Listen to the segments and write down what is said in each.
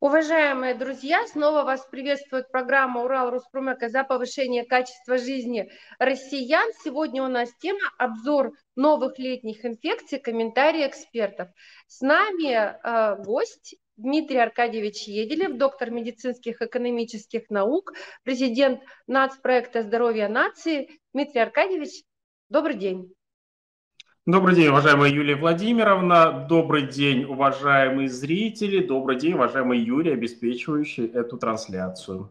Уважаемые друзья, снова вас приветствует программа «Урал Роспромека» за повышение качества жизни россиян. Сегодня у нас тема «Обзор новых летних инфекций. Комментарии экспертов». С нами э, гость Дмитрий Аркадьевич Еделев, доктор медицинских экономических наук, президент нацпроекта «Здоровье нации». Дмитрий Аркадьевич, добрый день. Добрый день, уважаемая Юлия Владимировна. Добрый день, уважаемые зрители. Добрый день, уважаемый Юрий, обеспечивающий эту трансляцию.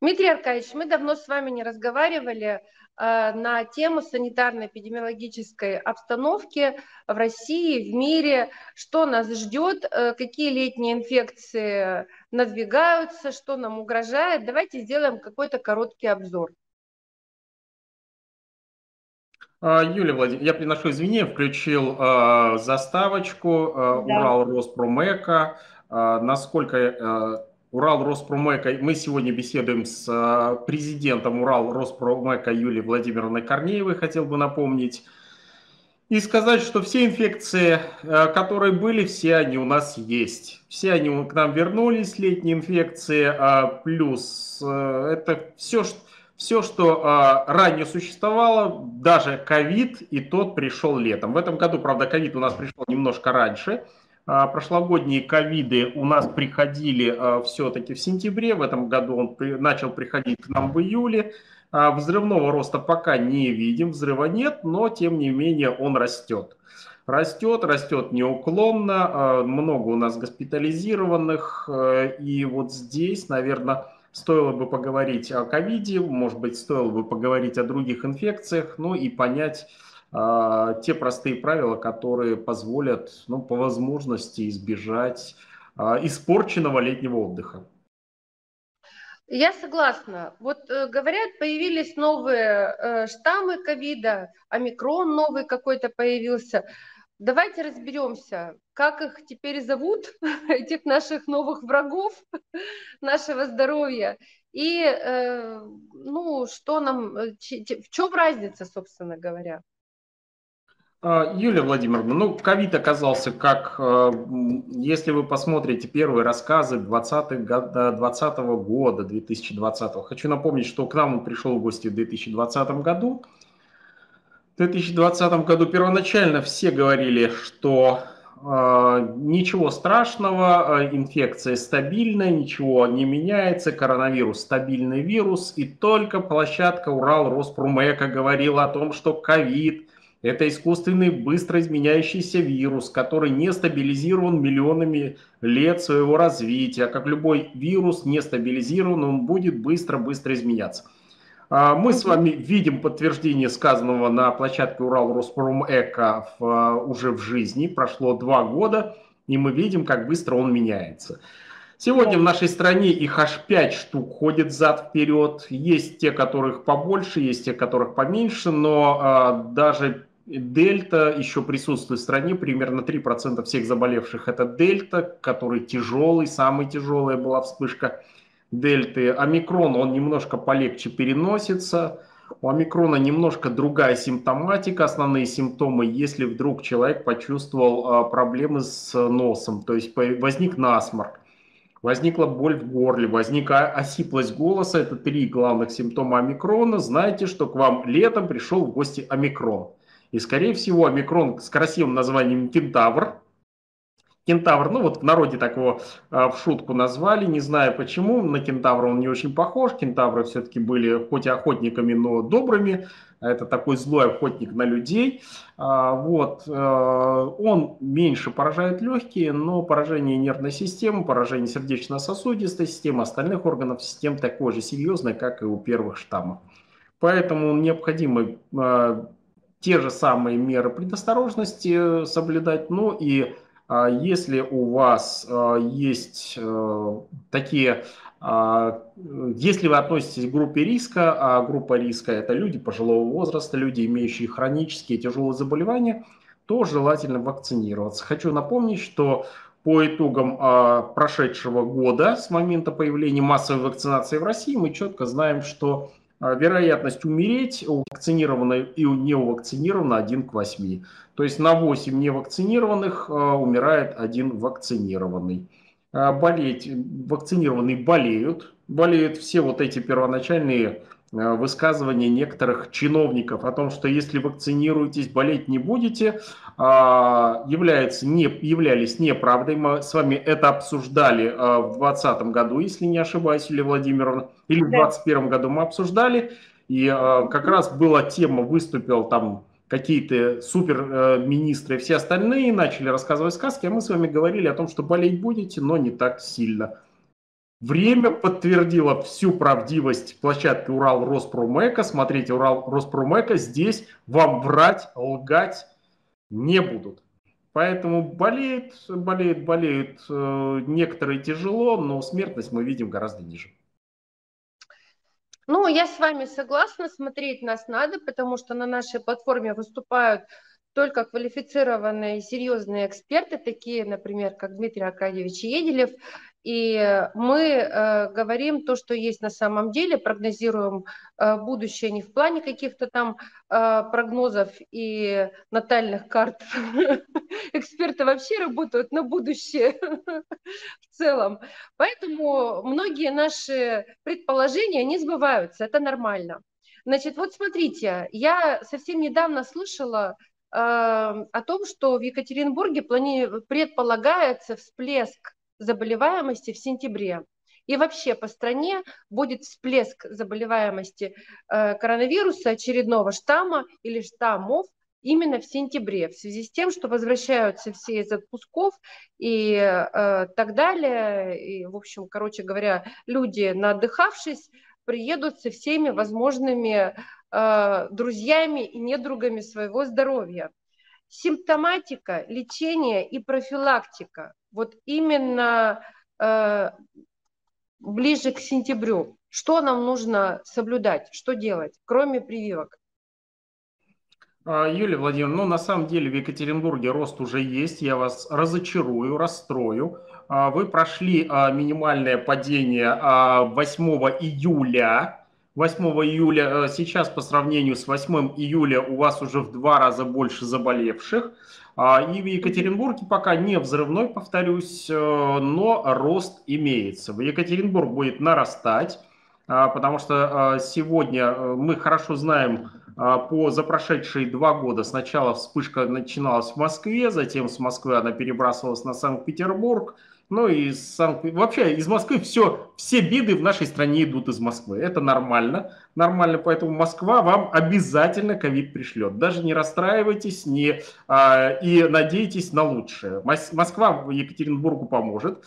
Дмитрий Аркадьевич, мы давно с вами не разговаривали э, на тему санитарно-эпидемиологической обстановки в России, в мире, что нас ждет, э, какие летние инфекции надвигаются, что нам угрожает. Давайте сделаем какой-то короткий обзор. Юлия Владимировна, я приношу извинения, включил э, заставочку э, да. Урал Роспромека. Э, насколько э, Урал Роспромека, мы сегодня беседуем с э, президентом Урал Роспромека Юлией Владимировной Корнеевой, хотел бы напомнить. И сказать, что все инфекции, которые были, все они у нас есть. Все они к нам вернулись, летние инфекции, плюс это все, что все, что э, ранее существовало, даже ковид, и тот пришел летом. В этом году, правда, ковид у нас пришел немножко раньше. А, прошлогодние ковиды у нас приходили а, все-таки в сентябре, в этом году он при, начал приходить к нам в июле. А, взрывного роста пока не видим, взрыва нет, но тем не менее он растет. Растет, растет неуклонно, много у нас госпитализированных, и вот здесь, наверное, Стоило бы поговорить о ковиде, может быть, стоило бы поговорить о других инфекциях, ну и понять э, те простые правила, которые позволят, ну, по возможности избежать э, испорченного летнего отдыха. Я согласна. Вот э, говорят, появились новые э, штаммы ковида, омикрон новый какой-то появился. Давайте разберемся, как их теперь зовут, этих наших новых врагов нашего здоровья, и э, ну, что нам, э, в чем разница, собственно говоря. А, Юлия Владимировна, ну, ковид оказался как, э, если вы посмотрите первые рассказы 20 года, 20 года, 2020, хочу напомнить, что к нам он пришел в гости в 2020 году, в 2020 году первоначально все говорили, что э, ничего страшного, э, инфекция стабильная, ничего не меняется, коронавирус стабильный вирус, и только площадка Урал Роспромека говорила о том, что ковид – это искусственный быстро изменяющийся вирус, который не стабилизирован миллионами лет своего развития. Как любой вирус не стабилизирован, он будет быстро-быстро изменяться. А, мы с вами видим подтверждение сказанного на площадке Урал Роспром Эко уже в жизни. Прошло два года, и мы видим, как быстро он меняется. Сегодня в нашей стране их аж 5 штук ходит зад-вперед. Есть те, которых побольше, есть те, которых поменьше, но а, даже дельта еще присутствует в стране. Примерно 3% всех заболевших это дельта, который тяжелый, самая тяжелая была вспышка дельты. Омикрон, он немножко полегче переносится. У омикрона немножко другая симптоматика, основные симптомы, если вдруг человек почувствовал а, проблемы с носом, то есть возник насморк, возникла боль в горле, возникла осиплость голоса, это три главных симптома омикрона, знаете, что к вам летом пришел в гости омикрон. И, скорее всего, омикрон с красивым названием кентавр, Кентавр, ну вот в народе так его а, в шутку назвали, не знаю почему, на кентавра он не очень похож, кентавры все-таки были хоть и охотниками, но добрыми, а это такой злой охотник на людей, а, вот, а, он меньше поражает легкие, но поражение нервной системы, поражение сердечно-сосудистой системы, остальных органов систем такое же серьезное, как и у первых штаммов. Поэтому необходимо а, те же самые меры предосторожности соблюдать, но и если у вас а, есть э, такие, а, если вы относитесь к группе риска, а группа риска это люди пожилого возраста, люди, имеющие хронические тяжелые заболевания, то желательно вакцинироваться. Хочу напомнить, что по итогам прошедшего года с момента появления массовой вакцинации в России мы четко знаем, что а, вероятность умереть у вакцинированной и у невакцинированной 1 к 8. То есть на 8 невакцинированных а, умирает один вакцинированный. болеть, вакцинированные болеют, болеют все вот эти первоначальные Э, высказывания некоторых чиновников о том, что если вакцинируетесь, болеть не будете, а, является не, являлись неправдой. Мы с вами это обсуждали в 2020 году, если не ошибаюсь, Юлия Владимировна, или в 2021 году мы обсуждали, и как раз была тема, выступил там какие-то супер министры и все остальные начали рассказывать сказки, а мы с вами говорили о том, что болеть будете, но не так сильно. Время подтвердило всю правдивость площадки Урал Роспромека. Смотрите, Урал Роспромека здесь вам врать, лгать не будут. Поэтому болеют, болеют, болеют э, некоторые тяжело, но смертность мы видим гораздо ниже. Ну, я с вами согласна, смотреть нас надо, потому что на нашей платформе выступают только квалифицированные серьезные эксперты, такие, например, как Дмитрий Аркадьевич Еделев, и мы э, говорим то, что есть на самом деле, прогнозируем э, будущее не в плане каких-то там э, прогнозов и натальных карт. Эксперты вообще работают на будущее в целом. Поэтому многие наши предположения не сбываются, это нормально. Значит, вот смотрите, я совсем недавно слышала э, о том, что в Екатеринбурге плани... предполагается всплеск заболеваемости в сентябре. И вообще по стране будет всплеск заболеваемости э, коронавируса очередного штамма или штаммов именно в сентябре, в связи с тем, что возвращаются все из отпусков и э, так далее. И, в общем, короче говоря, люди, наотдыхавшись, приедут со всеми возможными э, друзьями и недругами своего здоровья. Симптоматика, лечение и профилактика вот именно э, ближе к сентябрю, что нам нужно соблюдать, что делать, кроме прививок? А, Юлия Владимировна, ну на самом деле в Екатеринбурге рост уже есть, я вас разочарую, расстрою. А, вы прошли а, минимальное падение 8 июля, 8 июля, сейчас по сравнению с 8 июля у вас уже в два раза больше заболевших. А, и в Екатеринбурге пока не взрывной, повторюсь, э, но рост имеется. В Екатеринбург будет нарастать, а, потому что а, сегодня э, мы хорошо знаем по за прошедшие два года. Сначала вспышка начиналась в Москве, затем с Москвы она перебрасывалась на Санкт-Петербург, ну и сам, вообще из Москвы все, все беды в нашей стране идут из Москвы. Это нормально. Нормально, поэтому Москва вам обязательно ковид пришлет. Даже не расстраивайтесь не, а, и надейтесь на лучшее. Москва Екатеринбургу поможет.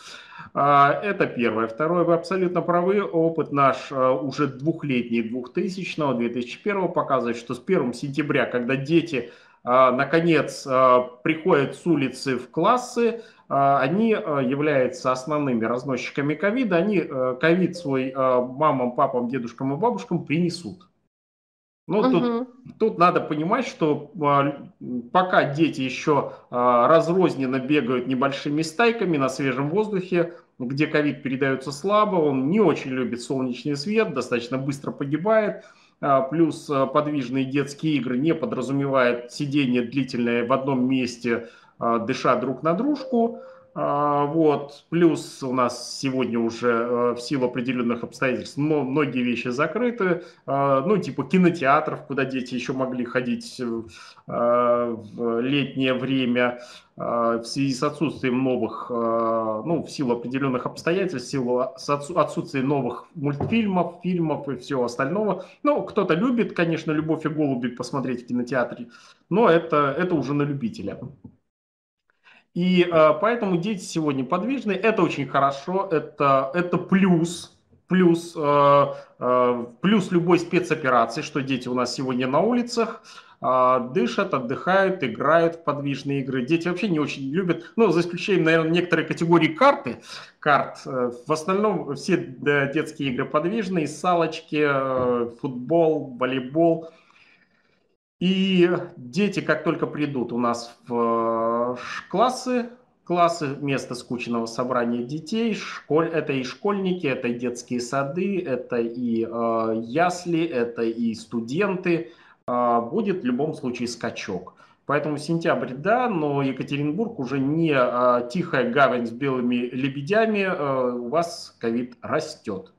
А, это первое. Второе, вы абсолютно правы. Опыт наш а, уже двухлетний, 2000 2001 показывает, что с 1 сентября, когда дети наконец приходят с улицы в классы, а, они а, являются основными разносчиками ковида, они а, ковид свой мамам, папам, дедушкам и бабушкам принесут. Ну, угу. тут, тут надо понимать, что пока дети еще разрозненно бегают небольшими стайками на свежем воздухе, где ковид передается слабо, он не очень любит солнечный свет, достаточно быстро погибает, плюс подвижные детские игры не подразумевают сидение длительное в одном месте а, дыша друг на дружку. А, вот. Плюс у нас сегодня уже э, в силу определенных обстоятельств многие вещи закрыты. А, ну, типа кинотеатров, куда дети еще могли ходить в летнее время в связи с отсутствием новых, ну, в силу определенных обстоятельств, в силу отсутствия новых мультфильмов, фильмов и всего остального. Ну, кто-то любит, конечно, «Любовь и голуби» посмотреть в кинотеатре, но это, это уже на любителя. И э, поэтому дети сегодня подвижны. Это очень хорошо, это, это плюс. Плюс, э, э, плюс любой спецоперации, что дети у нас сегодня на улицах э, дышат, отдыхают, играют в подвижные игры. Дети вообще не очень любят, ну, за исключением, наверное, некоторой категории карты, карт. Э, в основном все детские игры подвижные, салочки, футбол, волейбол – и дети, как только придут у нас в э, классы, классы место скучного собрания детей, школь, это и школьники, это и детские сады, это и э, ясли, это и студенты, э, будет в любом случае скачок. Поэтому сентябрь, да, но Екатеринбург уже не а, тихая гавань с белыми лебедями, а, у вас ковид растет.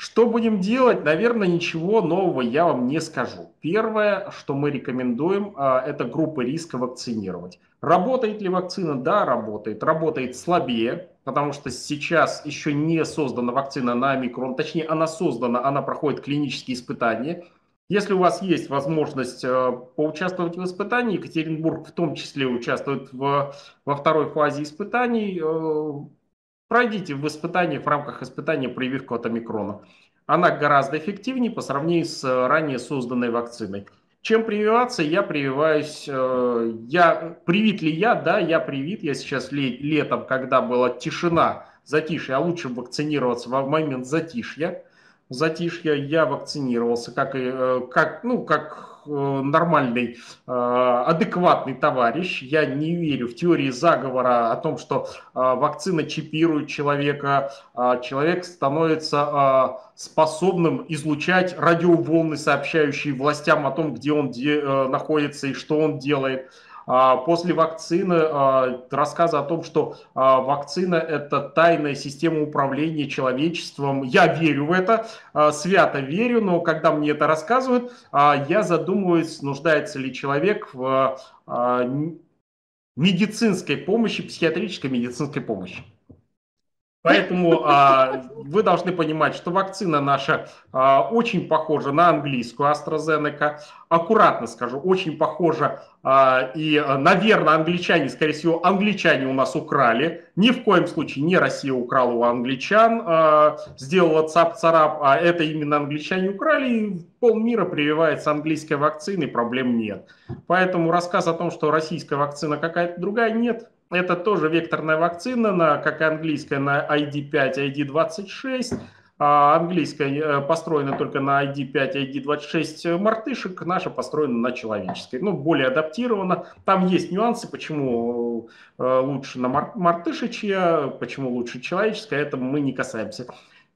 Что будем делать? Наверное, ничего нового я вам не скажу. Первое, что мы рекомендуем, а, это группы риска вакцинировать. Работает ли вакцина? Да, работает. Работает слабее, потому что сейчас еще не создана вакцина на омикрон. Точнее, она создана, она проходит клинические испытания. Если у вас есть возможность а, поучаствовать в испытании, Екатеринбург в том числе участвует в, во второй фазе испытаний, а, Пройдите в испытании, в рамках испытания прививку от омикрона. Она гораздо эффективнее по сравнению с э, ранее созданной вакциной. Чем прививаться? Я прививаюсь, э, я, привит ли я? Да, я привит. Я сейчас летом, когда была тишина, затишье, а лучше вакцинироваться в момент затишья. Затишья я вакцинировался, как, и, э, как, ну, как нормальный, э, адекватный товарищ. Я не верю в теории заговора о том, что э, вакцина чипирует человека, а человек становится способным излучать радиоволны, сообщающие властям о том, где он находится и что он делает. А, после вакцины а, рассказы о том, что а, вакцина – это тайная система управления человечеством. Я верю в это, свято верю, но когда мне это рассказывают, я задумываюсь, нуждается ли человек в медицинской помощи, психиатрической медицинской помощи. Поэтому а, вы должны понимать, что вакцина наша а, очень похожа на английскую AstraZeneca. Аккуратно скажу, очень похожа. А, и, наверное, англичане, скорее всего, англичане у нас украли. Ни в коем случае не Россия украла у англичан, а, сделала цап-царап, а это именно англичане украли. И полмира прививается английской вакциной, проблем нет. Поэтому рассказ о том, что российская вакцина какая-то другая, нет. Это тоже векторная вакцина, на, как и английская, на ID5, ID26. А английская э, построена только на ID5, ID26 мартышек, наша построена на человеческой. Ну, более адаптирована. Там есть нюансы, почему э, лучше на мар мартышечья, почему лучше человеческая, это мы не касаемся.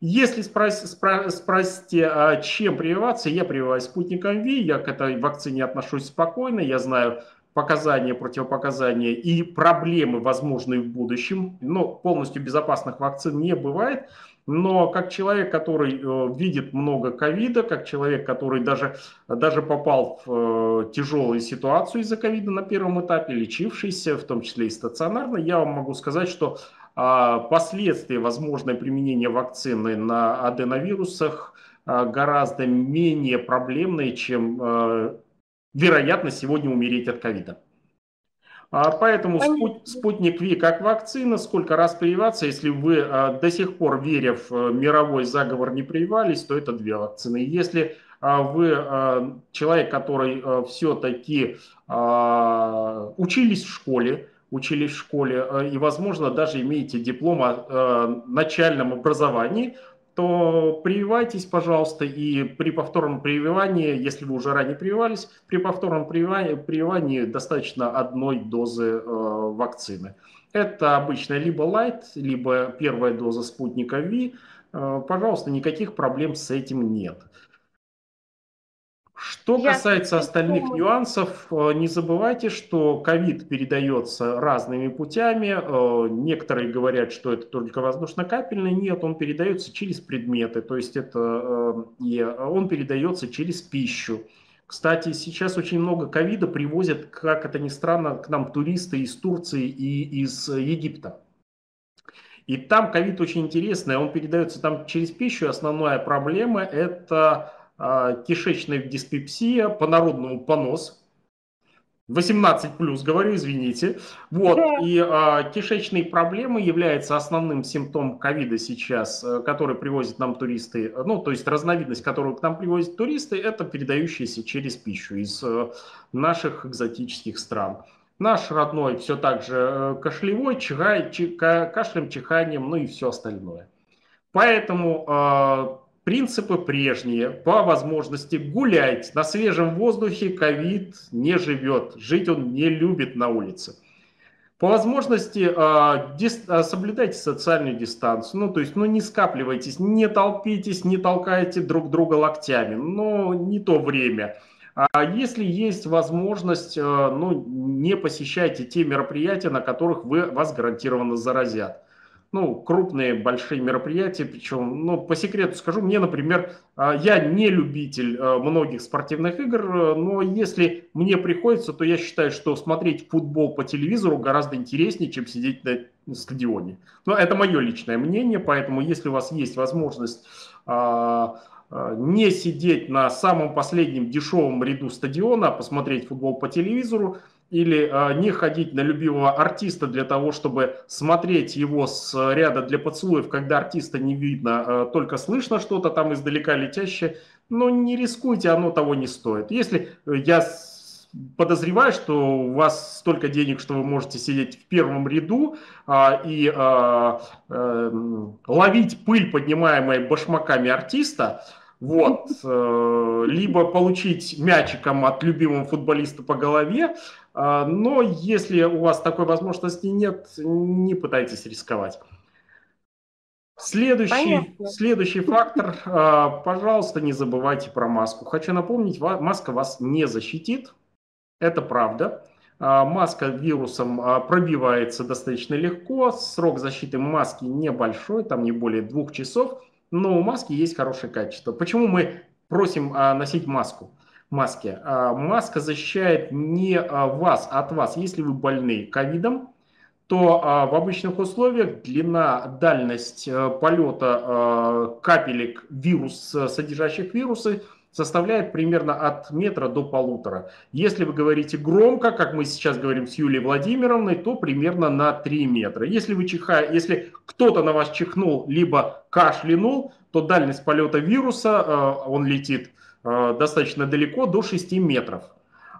Если спрос, спро, спросите, а чем прививаться, я прививаюсь спутником Ви, я к этой вакцине отношусь спокойно, я знаю показания, противопоказания и проблемы, возможные в будущем. Но полностью безопасных вакцин не бывает. Но как человек, который э, видит много ковида, как человек, который даже, даже попал в э, тяжелую ситуацию из-за ковида на первом этапе, лечившийся, в том числе и стационарно, я вам могу сказать, что э, последствия возможное применения вакцины на аденовирусах э, гораздо менее проблемные, чем э, вероятно сегодня умереть от ковида. А, поэтому спут, спутник Ви как вакцина, сколько раз прививаться, если вы а, до сих пор, веря в а, мировой заговор, не прививались, то это две вакцины. Если а, вы человек, который все-таки учились в школе, учились в школе а, и, возможно, даже имеете диплом о а, начальном образовании, то прививайтесь, пожалуйста, и при повторном прививании, если вы уже ранее прививались, при повторном прививании, прививании достаточно одной дозы э, вакцины. Это обычно либо light, либо первая доза спутника V. Э, пожалуйста, никаких проблем с этим нет. Что Я касается остальных думаю. нюансов, э, не забывайте, что ковид передается разными путями. Э, некоторые говорят, что это только воздушно-капельный. Нет, он передается через предметы, то есть это э, и он передается через пищу. Кстати, сейчас очень много ковида привозят, как это ни странно, к нам туристы из Турции и из Египта. И там ковид очень интересный, он передается там через пищу. Основная проблема – это кишечная диспепсия, по-народному понос, 18 плюс, говорю, извините. Вот, и а, кишечные проблемы являются основным симптомом ковида сейчас, э, который привозят нам туристы. Ну, то есть разновидность, которую к нам привозят туристы, это передающаяся через пищу из э, наших экзотических стран. Наш родной все так же э, кашлевой, чихай, чиха, кашлем, чиханием, ну и все остальное. Поэтому а, Принципы прежние. По возможности гулять на свежем воздухе. Ковид не живет. Жить он не любит на улице. По возможности э, соблюдайте социальную дистанцию. Ну, то есть, ну, не скапливайтесь, не толпитесь, не толкайте друг друга локтями. Но не то время. А если есть возможность, э, ну, не посещайте те мероприятия, на которых вы, вас гарантированно заразят ну, крупные, большие мероприятия, причем, ну, по секрету скажу, мне, например, а, я не любитель а, многих спортивных игр, но если мне приходится, то я считаю, что смотреть футбол по телевизору гораздо интереснее, чем сидеть на стадионе. Но это мое личное мнение, поэтому если у вас есть возможность а, не сидеть на самом последнем дешевом ряду стадиона, а посмотреть футбол по телевизору, или э, не ходить на любимого артиста для того, чтобы смотреть его с ряда для поцелуев, когда артиста не видно, э, только слышно что-то там издалека летящее, но не рискуйте, оно того не стоит. Если я подозреваю, что у вас столько денег, что вы можете сидеть в первом ряду а, и а, а, ловить пыль, поднимаемая башмаками артиста, вот, э, либо получить мячиком от любимого футболиста по голове, а, но если у вас такой возможности нет, не пытайтесь рисковать. Следующий, следующий фактор, а, пожалуйста, не забывайте про маску. Хочу напомнить, маска вас не защитит, это правда. А, маска вирусом пробивается достаточно легко, срок защиты маски небольшой, там не более двух часов, но у маски есть хорошее качество. Почему мы просим носить маску? Маски. А, маска защищает не а, вас от вас. Если вы больны ковидом, то а, в обычных условиях длина, дальность полета капелек вирус, содержащих вирусы, составляет примерно от метра до полутора. Если вы говорите громко, как мы сейчас говорим с Юлией Владимировной, то примерно на 3 метра. Если, вы чиха... Если кто-то на вас чихнул, либо кашлянул, то дальность полета вируса, он летит Э, достаточно далеко, до 6 метров.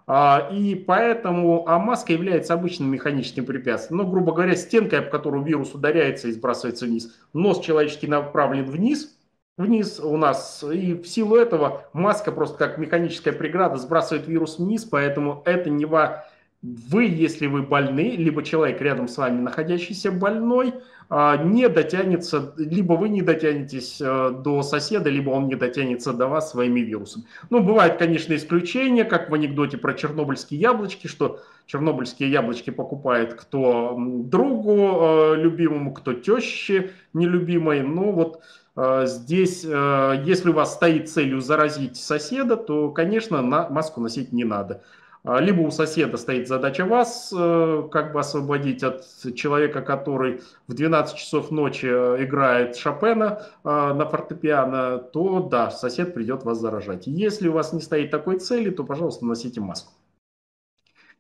А, и поэтому а маска является обычным механическим препятствием. Ну, грубо говоря, стенкой, об которую вирус ударяется и сбрасывается вниз. Нос человеческий направлен вниз, вниз у нас. И в силу этого маска просто как механическая преграда сбрасывает вирус вниз, поэтому это не во... Вы, если вы больны, либо человек рядом с вами находящийся больной, а, не дотянется, либо вы не дотянетесь э, до соседа, либо он не дотянется до вас своими вирусами. Ну, бывают, конечно, исключения, как в анекдоте про чернобыльские яблочки, что чернобыльские яблочки покупает кто другу э, любимому, кто теще нелюбимой. Но вот э, здесь, если у вас стоит целью заразить соседа, то, конечно, на маску носить не надо. А, либо у соседа стоит задача вас э, как бы освободить от человека, который в 12 часов ночи э, играет Шопена э, на фортепиано, то да, сосед придет вас заражать. Если у вас не стоит такой цели, то, пожалуйста, носите маску.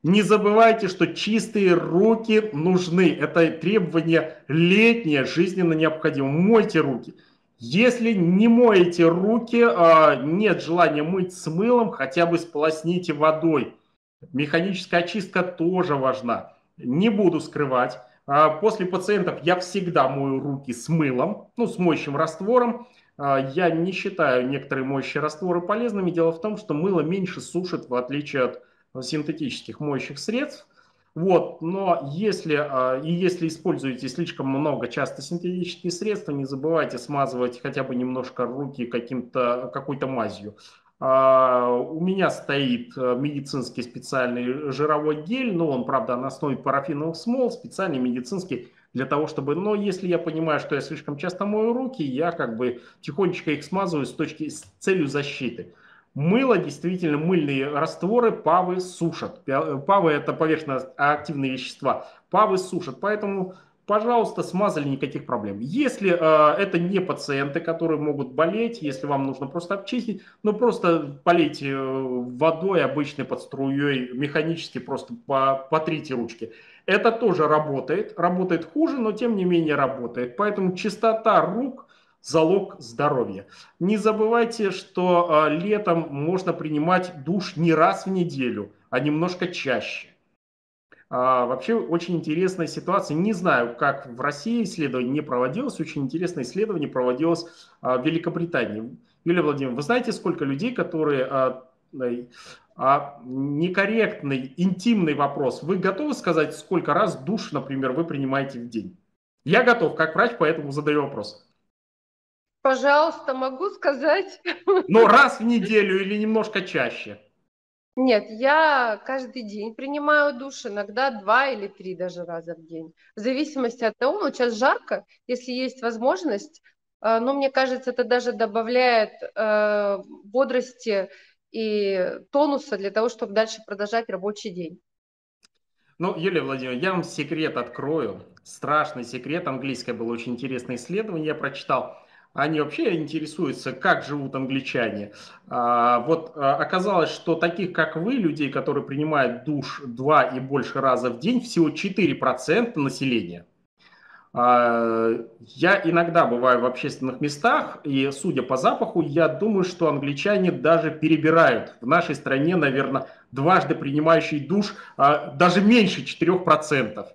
Не забывайте, что чистые руки нужны. Это требование летнее, жизненно необходимо. Мойте руки. Если не моете руки, а, нет желания мыть с мылом, хотя бы сполосните водой. Механическая очистка тоже важна. Не буду скрывать. А, после пациентов я всегда мою руки с мылом, ну, с моющим раствором. А, я не считаю некоторые моющие растворы полезными. Дело в том, что мыло меньше сушит, в отличие от синтетических моющих средств. Вот, но если, а, и если используете слишком много часто синтетические средства, не забывайте смазывать хотя бы немножко руки каким-то, какой-то мазью. А, у меня стоит э, медицинский специальный жировой гель, но он, правда, на основе парафиновых смол, специальный медицинский, для того, чтобы... Но если я понимаю, что я слишком часто мою руки, я как бы тихонечко их смазываю с точки с целью защиты. Мыло, действительно, мыльные растворы павы сушат. Павы – это поверхностно-активные вещества. Павы сушат, поэтому пожалуйста, смазали, никаких проблем. Если э, это не пациенты, которые могут болеть, если вам нужно просто обчистить, ну просто полейте э, водой обычной под струей, механически просто по, потрите ручки. Это тоже работает, работает хуже, но тем не менее работает. Поэтому чистота рук – залог здоровья. Не забывайте, что э, летом можно принимать душ не раз в неделю, а немножко чаще. А, вообще очень интересная ситуация. Не знаю, как в России исследование не проводилось. Очень интересное исследование проводилось а, в Великобритании. Юлия Владимировна, вы знаете, сколько людей, которые а, а, некорректный, интимный вопрос. Вы готовы сказать, сколько раз душ, например, вы принимаете в день? Я готов, как врач, поэтому задаю вопрос. Пожалуйста, могу сказать. Но раз в неделю или немножко чаще? Нет, я каждый день принимаю душ, иногда два или три даже раза в день. В зависимости от того, ну, сейчас жарко, если есть возможность, э, но мне кажется, это даже добавляет э, бодрости и тонуса для того, чтобы дальше продолжать рабочий день. Ну, Юлия Владимировна, я вам секрет открою. Страшный секрет. Английское было очень интересное исследование, я прочитал они вообще интересуются, как живут англичане. А, вот а, оказалось, что таких, как вы, людей, которые принимают душ два и больше раза в день, всего 4% населения. А, я иногда бываю в общественных местах, и судя по запаху, я думаю, что англичане даже перебирают. В нашей стране, наверное, дважды принимающий душ даже меньше 4%.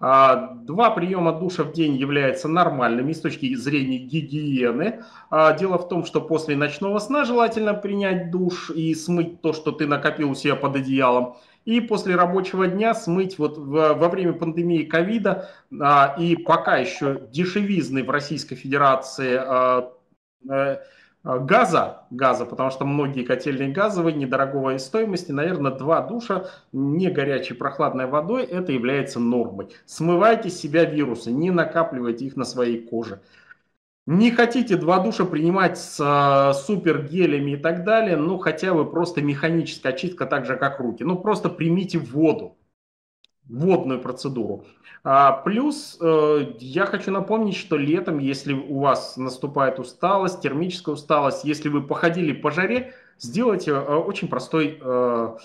А, два приема душа в день являются нормальными с точки зрения гигиены. А, дело в том, что после ночного сна желательно принять душ и смыть то, что ты накопил у себя под одеялом. И после рабочего дня смыть вот во время пандемии ковида а, и пока еще дешевизны в Российской Федерации э, газа, газа, потому что многие котельные газовые, недорогой стоимости, наверное, два душа не горячей прохладной водой, это является нормой. Смывайте с себя вирусы, не накапливайте их на своей коже. Не хотите два душа принимать с э, супергелями и так далее, ну хотя бы просто механическая очистка, так же как руки. Ну просто примите воду, водную процедуру. А, плюс э, я хочу напомнить, что летом, если у вас наступает усталость, термическая усталость, если вы походили по жаре, сделайте э, очень простой, э,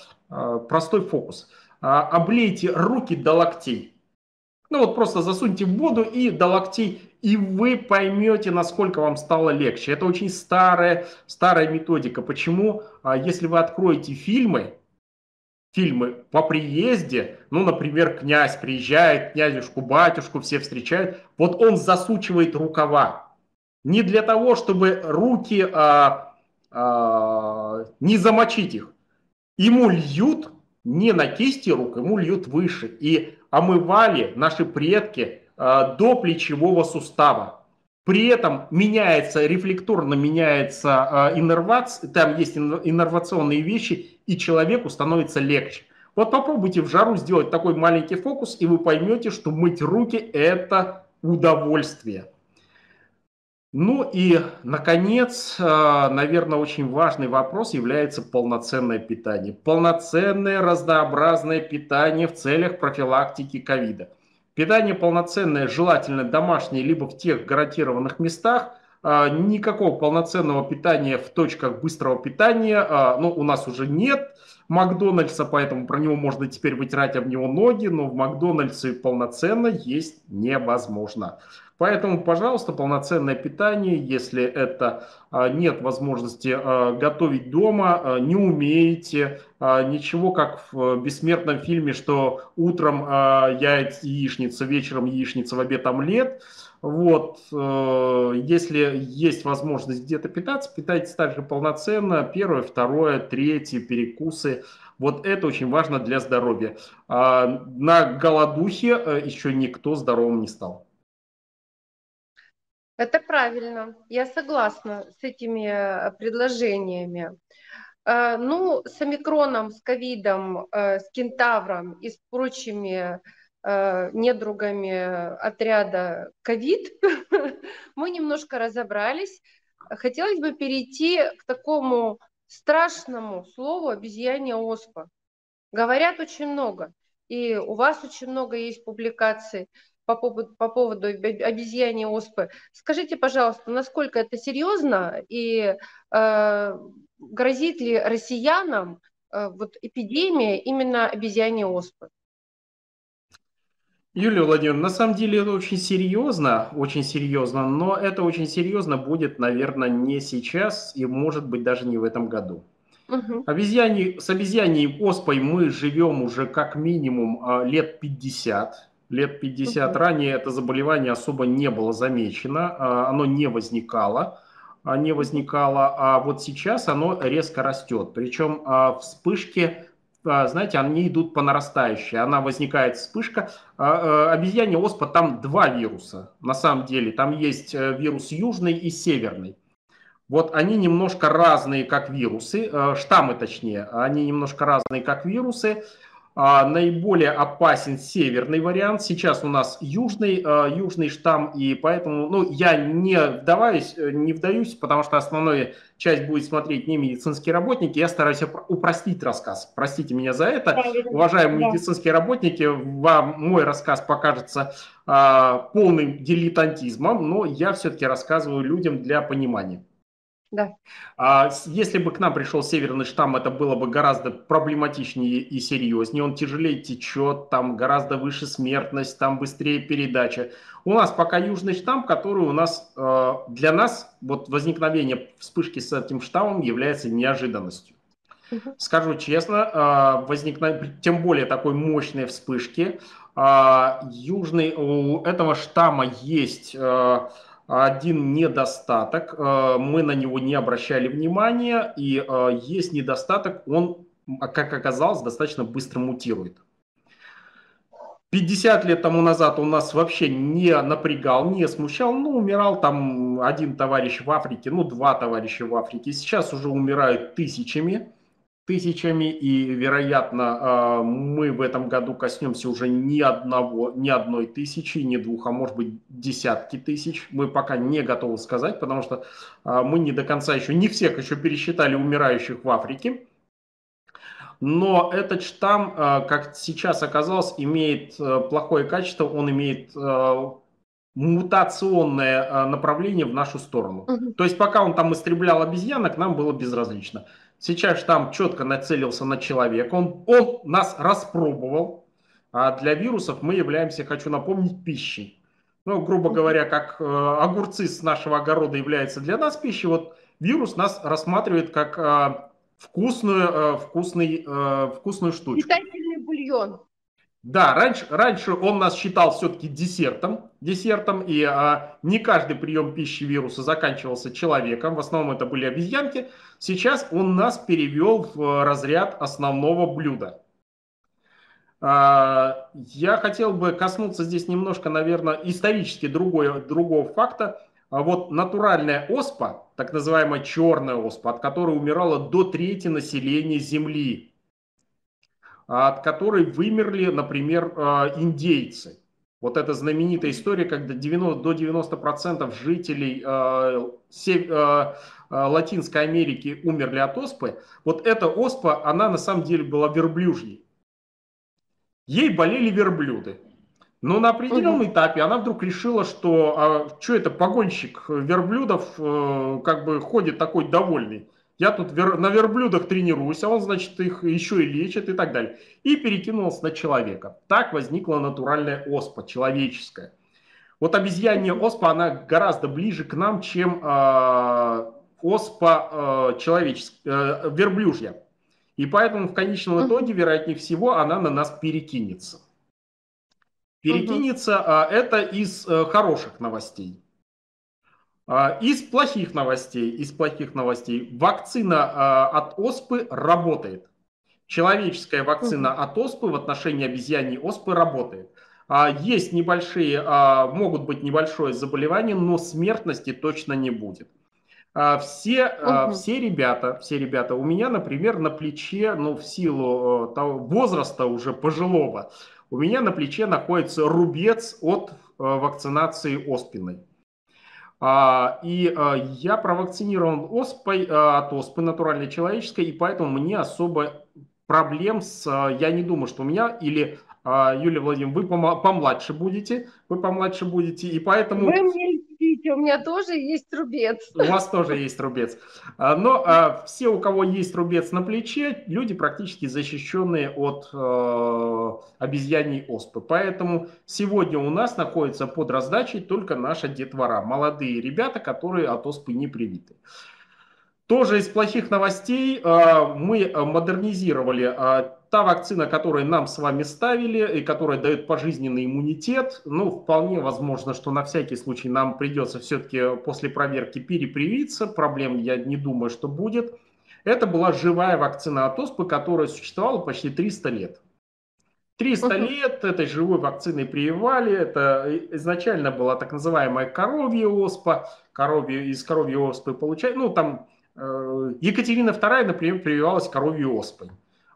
простой фокус. А, облейте руки до локтей. Ну вот просто засуньте в воду и до локтей, и вы поймете, насколько вам стало легче. Это очень старая, старая методика. Почему? А, если вы откроете фильмы, фильмы по приезде, ну, например, князь приезжает, князюшку, батюшку все встречают, вот он засучивает рукава. Не для того, чтобы руки а, а, не замочить их. Ему льют не на кисти рук, ему льют выше. И омывали наши предки а, до плечевого сустава. При этом меняется, рефлекторно меняется э, иннервация, там есть иннервационные вещи, и человеку становится легче. Вот попробуйте в жару сделать такой маленький фокус, и вы поймете, что мыть руки – это удовольствие. Ну и, наконец, наверное, очень важный вопрос является полноценное питание. Полноценное разнообразное питание в целях профилактики ковида. Питание полноценное, желательно домашнее, либо в тех гарантированных местах. А, никакого полноценного питания в точках быстрого питания а, ну, у нас уже нет. Макдональдса, поэтому про него можно теперь вытирать об него ноги, но в Макдональдсе полноценно есть невозможно. Поэтому, пожалуйста, полноценное питание, если это а, нет возможности а, готовить дома, а, не умеете, ничего как в бессмертном фильме, что утром яйца, яичница, вечером яичница, в обед омлет. Вот, э, если есть возможность где-то питаться, питайтесь также полноценно. Первое, второе, третье, перекусы. Вот это очень важно для здоровья. На голодухе э, еще никто здоровым не стал. Это правильно, я согласна с этими э, предложениями. Э, ну, с омикроном, с ковидом, э, с кентавром и с прочими недругами отряда ковид мы немножко разобрались. Хотелось бы перейти к такому страшному слову обезьянья оспа. Говорят очень много, и у вас очень много есть публикаций по поводу, по поводу обезьяни оспы. Скажите, пожалуйста, насколько это серьезно и э, грозит ли россиянам э, вот эпидемия именно обезьяни оспы? Юлия Владимировна, на самом деле это очень серьезно, очень серьезно, но это очень серьезно будет, наверное, не сейчас и, может быть, даже не в этом году. Угу. Обезьяне, с обезьяней оспой мы живем уже как минимум э, лет 50 лет 50 угу. ранее это заболевание особо не было замечено, а, оно не возникало, а, не возникало, а вот сейчас оно резко растет. Причем а, вспышки, знаете, они идут по нарастающей. Она возникает вспышка. Обезьяне оспа там два вируса, на самом деле. Там есть э, вирус южный и северный. вот они немножко разные, как вирусы, э, штаммы точнее, они немножко разные, как вирусы. А, наиболее опасен северный вариант. Сейчас у нас южный, а, южный штамм, и поэтому ну, я не вдаваюсь, э, не вдаюсь, потому что основная часть будет смотреть не медицинские работники. Я стараюсь упростить рассказ. Простите меня за это. Уважаемые да. медицинские работники, вам мой рассказ покажется а, полным дилетантизмом, но я все-таки рассказываю людям для понимания. Да. А если бы к нам пришел северный штамм, это было бы гораздо проблематичнее и серьезнее. Он тяжелее течет, там гораздо выше смертность, там быстрее передача. У нас пока южный штамм, который у нас э, для нас вот возникновение вспышки с этим штаммом является неожиданностью. Угу. Скажу честно, э, возникновение, тем более такой мощной вспышки, э, южный у этого штамма есть один недостаток, э, мы на него не обращали внимания, и э, есть недостаток, он, как оказалось, достаточно быстро мутирует. 50 лет тому назад он нас вообще не напрягал, не смущал, ну, умирал там один товарищ в Африке, ну, два товарища в Африке, сейчас уже умирают тысячами тысячами, и, вероятно, а, мы в этом году коснемся уже ни одного, ни одной тысячи, ни двух, а может быть десятки тысяч. Мы пока не готовы сказать, потому что а, мы не до конца еще, не всех еще пересчитали умирающих в Африке. Но этот штамм, а, как сейчас оказалось, имеет плохое качество, он имеет мутационное направление в нашу сторону. Угу. То есть пока он там истреблял обезьянок, нам было безразлично. Сейчас штамм четко нацелился на человека, он, он нас распробовал, а для вирусов мы являемся, хочу напомнить, пищей. Ну, грубо говоря, как э, огурцы с нашего огорода являются для нас пищей, вот вирус нас рассматривает как э, вкусную, э, вкусный, э, вкусную штучку. Питательный бульон. Да, раньше, раньше он нас считал все-таки десертом, десертом, и а, не каждый прием пищи вируса заканчивался человеком, в основном это были обезьянки. Сейчас он нас перевел в разряд основного блюда. А, я хотел бы коснуться здесь немножко, наверное, исторически другой, другого факта. А вот натуральная оспа, так называемая черная оспа, от которой умирало до трети населения Земли, от которой вымерли, например, а, индейцы. Вот эта знаменитая история, когда 90, до 90% жителей э, сев, э, Латинской Америки умерли от оспы. Вот эта оспа, она на самом деле была верблюжьей. Ей болели верблюды. Но на определенном этапе она вдруг решила, что а, что это погонщик верблюдов э, как бы ходит такой довольный. Я тут вер, на верблюдах тренируюсь, а он, значит, их еще и лечит и так далее. И перекинулся на человека. Так возникла натуральная оспа, человеческая. Вот обезьянья оспа, она гораздо ближе к нам, чем э, оспа э, человеческая, э, верблюжья. И поэтому в конечном итоге, вероятнее всего, она на нас перекинется. Перекинется, э, это из э, хороших новостей. А, из плохих новостей, из плохих новостей, вакцина а, от оспы работает. Человеческая вакцина от оспы в отношении обезьяньей оспы работает. А, есть небольшие, могут быть небольшое заболевание, но смертности точно не будет. Все, угу. все ребята, все ребята, у меня, например, на плече, ну, в силу того возраста уже пожилого, у меня на плече находится рубец от вакцинации оспиной. А, и а, я провакцинирован оспой, а, от оспы натуральной человеческой, и поэтому мне особо проблем с... Я не думаю, что у меня или Юлия Владимировна, вы помладше будете, вы помладше будете, и поэтому... Вы мне Видите, у меня тоже есть рубец. У вас тоже есть рубец. А, но а, все, у кого есть рубец на плече, люди практически защищенные от э, обезьяний оспы. Поэтому сегодня у нас находится под раздачей только наша детвора. Молодые ребята, которые от оспы не привиты. Тоже из плохих новостей а, мы модернизировали та вакцина, которую нам с вами ставили и которая дает пожизненный иммунитет. Ну, вполне возможно, что на всякий случай нам придется все-таки после проверки перепривиться. Проблем я не думаю, что будет. Это была живая вакцина от оспы, которая существовала почти 300 лет. 300 угу. лет этой живой вакциной прививали. Это изначально была так называемая коровья оспа. Коровья, из коровьей оспы получают. Ну, там э, Екатерина II, например, прививалась коровьей оспой.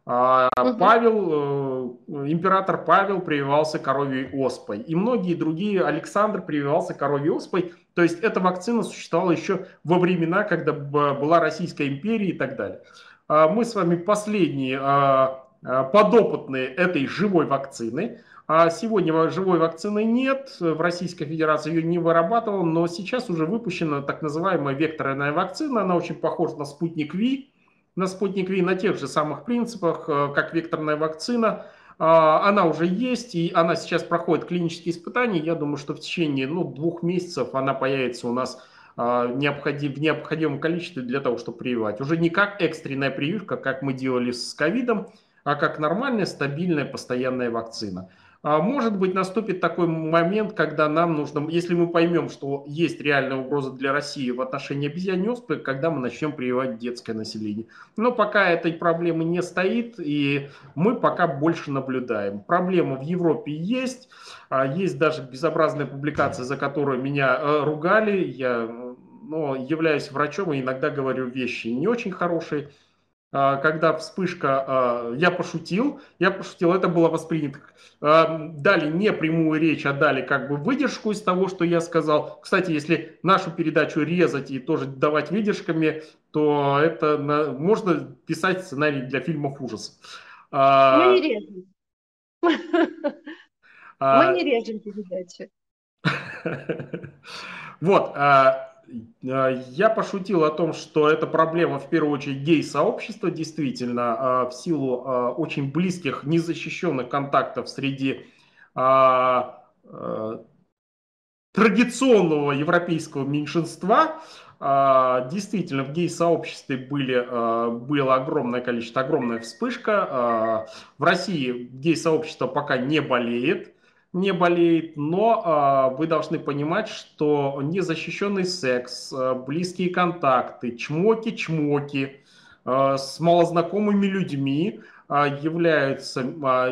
А угу. Павел, э, император Павел прививался коровьей оспой. И многие другие, Александр прививался коровьей оспой. То есть эта вакцина существовала еще во времена, когда была Российская империя и так далее. А мы с вами последние а, подопытные этой живой вакцины. А сегодня живой вакцины нет, в Российской Федерации ее не вырабатывал, но сейчас уже выпущена так называемая векторная вакцина, она очень похожа на спутник Ви, на спутник Ви на тех же самых принципах, э, как векторная вакцина. А, она уже есть, и она сейчас проходит клинические испытания. Я думаю, что в течение ну, двух месяцев она появится у нас а, необходим, в необходимом количестве для того, чтобы прививать. Уже не как экстренная прививка, как мы делали с ковидом, а как нормальная, стабильная, постоянная вакцина. А, может быть, наступит такой момент, когда нам нужно, если мы поймем, что есть реальная угроза для России в отношении обезьяньей оспы, когда мы начнем прививать детское население. Но пока этой проблемы не стоит, и мы пока больше наблюдаем. Проблема в Европе есть, а, есть даже безобразная публикация, за которую меня э, ругали. Я но являюсь врачом и иногда говорю вещи не очень хорошие. А, когда вспышка, а, я пошутил, я пошутил, это было воспринято. А, дали не прямую речь, а дали как бы выдержку из того, что я сказал. Кстати, если нашу передачу резать и тоже давать выдержками, то это можно писать сценарий для фильмов ужасов. Мы не режем. Мы не режем передачи. Вот, я пошутил о том, что это проблема в первую очередь гей-сообщества, действительно, э, в силу э, очень близких, незащищенных контактов среди традиционного европейского меньшинства. Действительно, в гей-сообществе были, было огромное количество, огромная вспышка. В России гей-сообщество пока не болеет не болеет, но э, вы должны понимать, что незащищенный секс, э, близкие контакты, чмоки-чмоки э, с малознакомыми людьми э, являются э,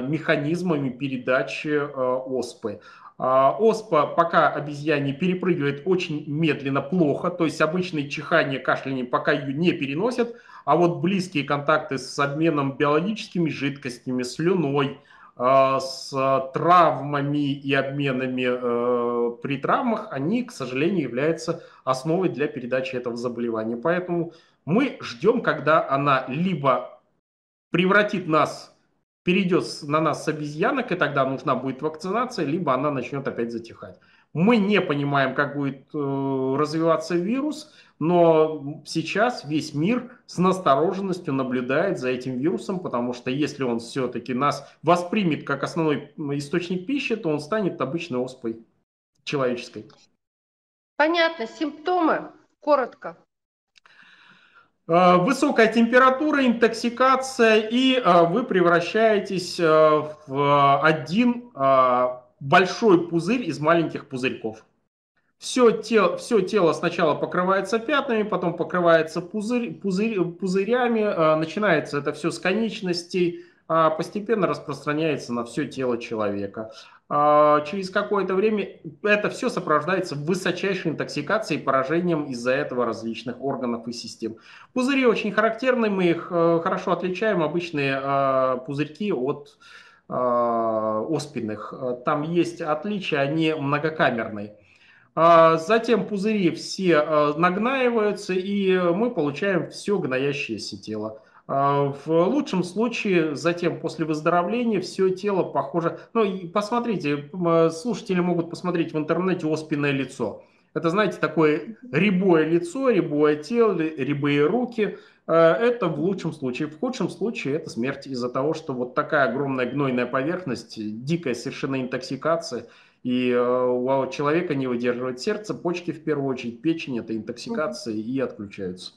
механизмами передачи э, оспы. Оспа пока обезьяне перепрыгивает очень медленно, плохо, то есть обычные чихание, кашляние пока ее не переносят, а вот близкие контакты с обменом биологическими жидкостями, слюной, с травмами и обменами э, при травмах, они, к сожалению, являются основой для передачи этого заболевания. Поэтому мы ждем, когда она либо превратит нас, перейдет на нас с обезьянок, и тогда нужна будет вакцинация, либо она начнет опять затихать. Мы не понимаем, как будет э, развиваться вирус, но сейчас весь мир с настороженностью наблюдает за этим вирусом, потому что если он все-таки нас воспримет как основной источник пищи, то он станет обычной оспой человеческой. Понятно. Симптомы? Коротко. Э, высокая температура, интоксикация, и э, вы превращаетесь э, в один большой пузырь из маленьких пузырьков. Все тело, все тело сначала покрывается пятнами, потом покрывается пузырь, пузырь, пузырями, э, начинается это все с конечностей, а постепенно распространяется на все тело человека. А через какое-то время это все сопровождается высочайшей интоксикацией и поражением из-за этого различных органов и систем. Пузыри очень характерны, мы их э, хорошо отличаем, обычные э, пузырьки от оспенных. Там есть отличия, они многокамерные. А затем пузыри все а, нагнаиваются, и мы получаем все гноящееся тело. А, в лучшем случае, затем после выздоровления, все тело похоже... Ну, посмотрите, слушатели могут посмотреть в интернете оспенное лицо. Это, знаете, такое рябое лицо, рябое тело, рябые руки. Это в лучшем случае. В худшем случае это смерть из-за того, что вот такая огромная гнойная поверхность, дикая совершенно интоксикация – и э, у человека не выдерживает сердце, почки в первую очередь, печень, это интоксикация и отключаются.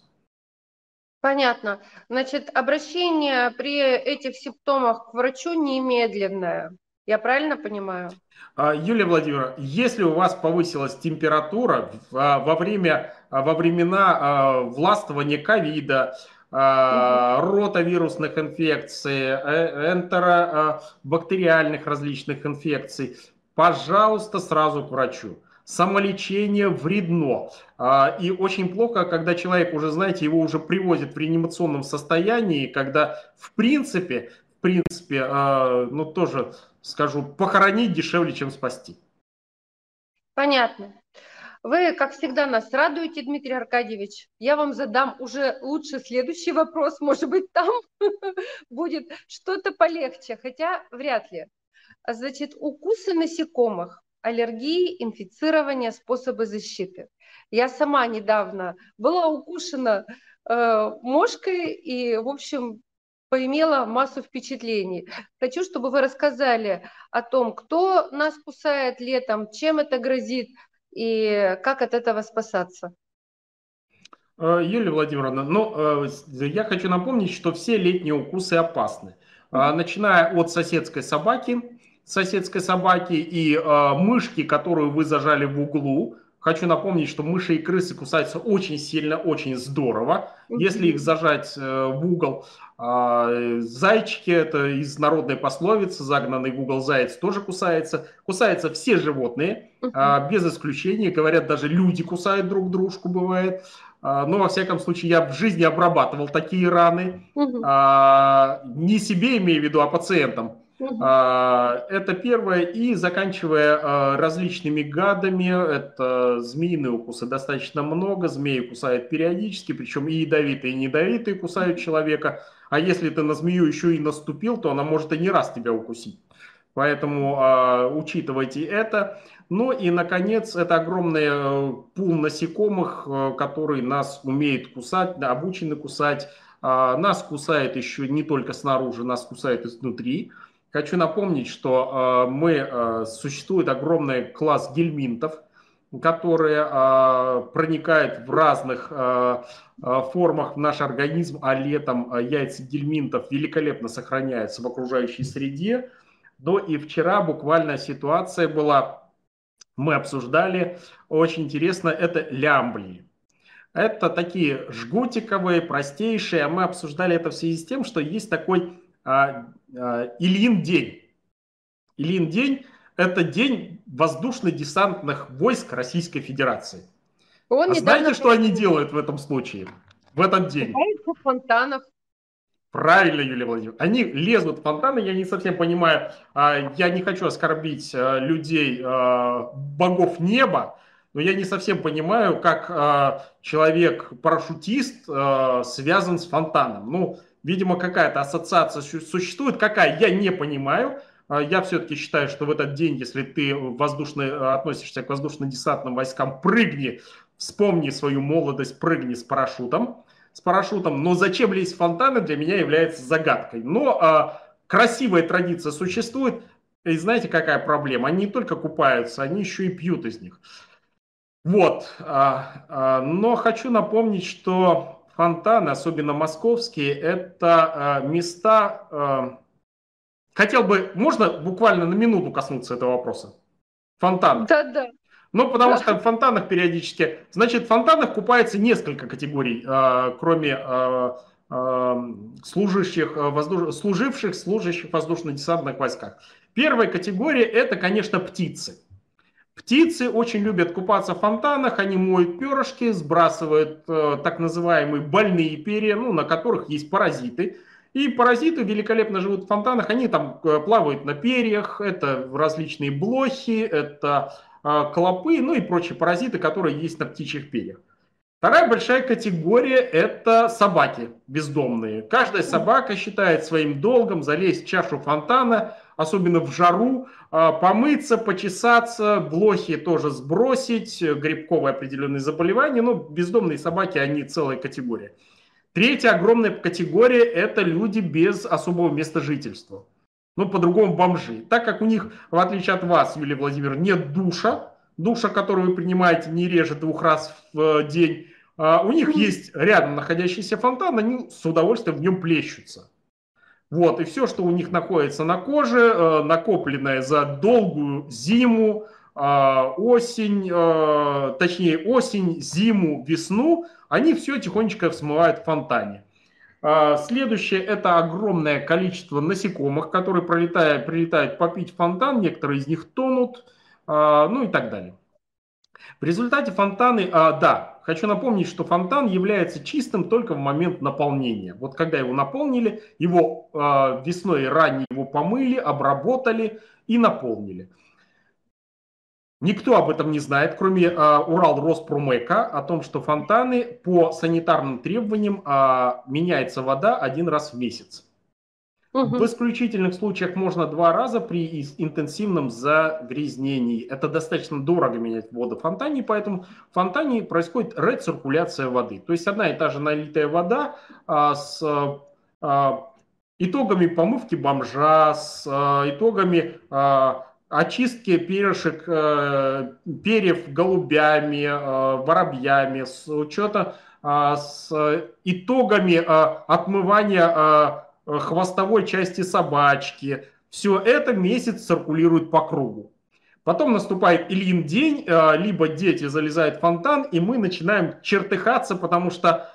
Понятно. Значит, обращение при этих симптомах к врачу немедленное. Я правильно понимаю? А, Юлия Владимировна, если у вас повысилась температура во время, во времена властвования ковида, ротавирусных инфекций, э, энтеробактериальных различных инфекций, пожалуйста, сразу к врачу самолечение вредно. А, и очень плохо, когда человек уже, знаете, его уже привозят в реанимационном состоянии, когда в принципе, в принципе, а, ну тоже скажу, похоронить дешевле, чем спасти. Понятно. Вы, как всегда, нас радуете, Дмитрий Аркадьевич. Я вам задам уже лучше следующий вопрос. Может быть, там будет что-то полегче, хотя вряд ли. Значит, укусы насекомых аллергии, инфицирования, способы защиты. Я сама недавно была укушена э, мошкой и, в общем, поимела массу впечатлений. Хочу, чтобы вы рассказали о том, кто нас кусает летом, чем это грозит и как от этого спасаться. Э, Юлия Владимировна, ну, э, я хочу напомнить, что все летние укусы опасны. Начиная от соседской собаки, соседской собаки и э, мышки, которую вы зажали в углу. Хочу напомнить, что мыши и крысы кусаются очень сильно, очень здорово. Если их зажать э, в угол, э, зайчики, это из народной пословицы, загнанный в угол заяц тоже кусается. Кусаются все животные, э, без исключения. Говорят, даже люди кусают друг дружку, бывает. Но, во всяком случае, я в жизни обрабатывал такие раны. А, не себе имею в виду, а пациентам. А, это первое. И заканчивая а, различными гадами, это змеиные укусы достаточно много. Змеи кусают периодически, причем и ядовитые, и недовитые кусают человека. А если ты на змею еще и наступил, то она может и не раз тебя укусить. Поэтому э, учитывайте это. Ну и, наконец, это огромный э, пул насекомых, э, который нас умеет кусать, обучены кусать. Э, нас кусает еще не только снаружи, нас кусает изнутри. Хочу напомнить, что э, мы, э, существует огромный класс гельминтов, которые э, проникают в разных э, э формах в наш организм, а летом э, яйца гельминтов великолепно сохраняются в окружающей среде. Но и вчера буквально ситуация была, мы обсуждали, очень интересно, это лямблии. Это такие жгутиковые, простейшие, а мы обсуждали это в связи с тем, что есть такой Ильин день. Ильин день – это день воздушно-десантных войск Российской Федерации. Он а знаете, что они делают в этом случае, в этот день? фонтанов. Правильно, Юлия Владимировна. Они лезут в фонтаны, я не совсем понимаю, а, я не хочу оскорбить людей, богов неба, но я не совсем понимаю, как человек-парашютист связан с фонтаном. Ну, Видимо, какая-то ассоциация существует. Какая, я не понимаю. А, я все-таки считаю, что в этот день, если ты воздушно, э, относишься к воздушно-десантным войскам, прыгни, вспомни свою молодость, прыгни с парашютом. С парашютом. Но зачем лезть в фонтаны, для меня является загадкой. Но а, красивая традиция существует. И знаете, какая проблема? Они не только купаются, они еще и пьют из них. Вот. А, а, но хочу напомнить, что фонтаны, особенно московские, это э, места... Э, хотел бы, можно буквально на минуту коснуться этого вопроса? Фонтан. Да-да. Ну, потому да. что в фонтанах периодически... Значит, в фонтанах купается несколько категорий, э, кроме служащих, воздуш... служивших, служащих воздушно-десантных войсках. Первая категория – это, конечно, птицы. Птицы очень любят купаться в фонтанах, они моют перышки, сбрасывают э, так называемые больные перья, ну, на которых есть паразиты. И паразиты великолепно живут в фонтанах, они там э, плавают на перьях, это различные блохи, это э, клопы, ну и прочие паразиты, которые есть на птичьих перьях. Вторая большая категория – это собаки бездомные. Каждая собака считает своим долгом залезть в чашу фонтана, особенно в жару, помыться, почесаться, блохи тоже сбросить, грибковые определенные заболевания. Но бездомные собаки, они целая категория. Третья огромная категория – это люди без особого места жительства. Ну, по-другому бомжи. Так как у них, в отличие от вас, Юлия Владимировна, нет душа, душа, который вы принимаете не реже двух раз в э, день, а, у них есть рядом находящийся фонтан, они с удовольствием в нем плещутся. Вот, и все, что у них находится на коже, э, накопленное за долгую зиму, а, осень, э, точнее осень, зиму, весну, они все тихонечко смывают в фонтане. А, следующее – это огромное количество насекомых, которые пролетают, прилетают попить фонтан, некоторые из них тонут, а, ну и так далее. В результате фонтаны, а, да, хочу напомнить, что фонтан является чистым только в момент наполнения. Вот когда его наполнили, его весной ранее его помыли, обработали и наполнили. Никто об этом не знает, кроме э, Урал Роспромека, о том, что фонтаны по санитарным требованиям э, меняется вода один раз в месяц. Угу. В исключительных случаях можно два раза при интенсивном загрязнении. Это достаточно дорого менять воду в фонтане, поэтому в фонтане происходит рециркуляция воды. То есть одна и та же налитая вода а, с а, итогами помывки бомжа, с а, итогами а, очистки перышек, э, перьев голубями, э, воробьями, с учетом, э, с итогами отмывания хвостовой части собачки. Все это месяц циркулирует по кругу. Потом наступает Ильин день, либо дети залезают в фонтан, и мы начинаем чертыхаться, потому что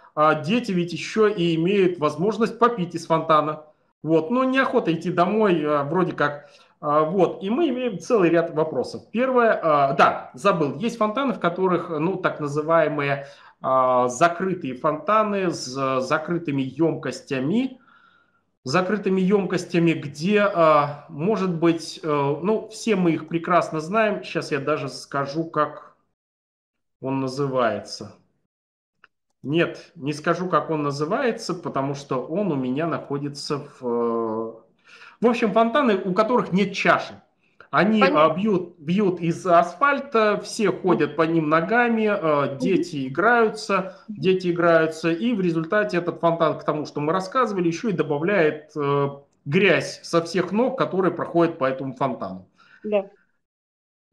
дети ведь еще и имеют возможность попить из фонтана. Вот, но неохота идти домой, вроде как вот, и мы имеем целый ряд вопросов. Первое, да, забыл, есть фонтаны, в которых, ну, так называемые закрытые фонтаны с закрытыми емкостями, закрытыми емкостями, где, может быть, э, ну, все мы их прекрасно знаем, сейчас я даже скажу, как он называется. Нет, не скажу, как он называется, потому что он у меня находится в в общем, фонтаны, у которых нет чаши. Они а, бьют, бьют из асфальта, все ходят по ним ногами, а, дети играются, дети играются, и в результате этот фонтан к тому, что мы рассказывали, еще и добавляет э, грязь со всех ног, которые проходят по этому фонтану. Да.